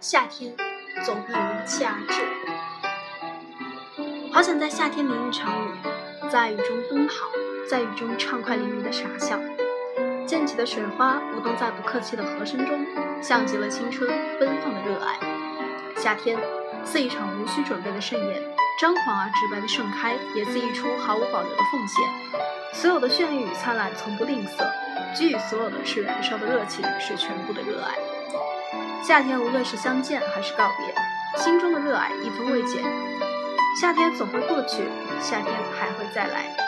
夏天总会如期而至。好想在夏天淋一场雨，在雨中奔跑，在雨中畅快淋漓的傻笑。溅起的水花舞动在不客气的和声中，像极了青春奔放的热爱。夏天似一场无需准备的盛宴，张狂而直白的盛开，也似一出毫无保留的奉献。所有的绚丽与灿烂从不吝啬，给予所有的是燃烧的热情，是全部的热爱。夏天无论是相见还是告别，心中的热爱一分未减。夏天总会过去，夏天还会再来。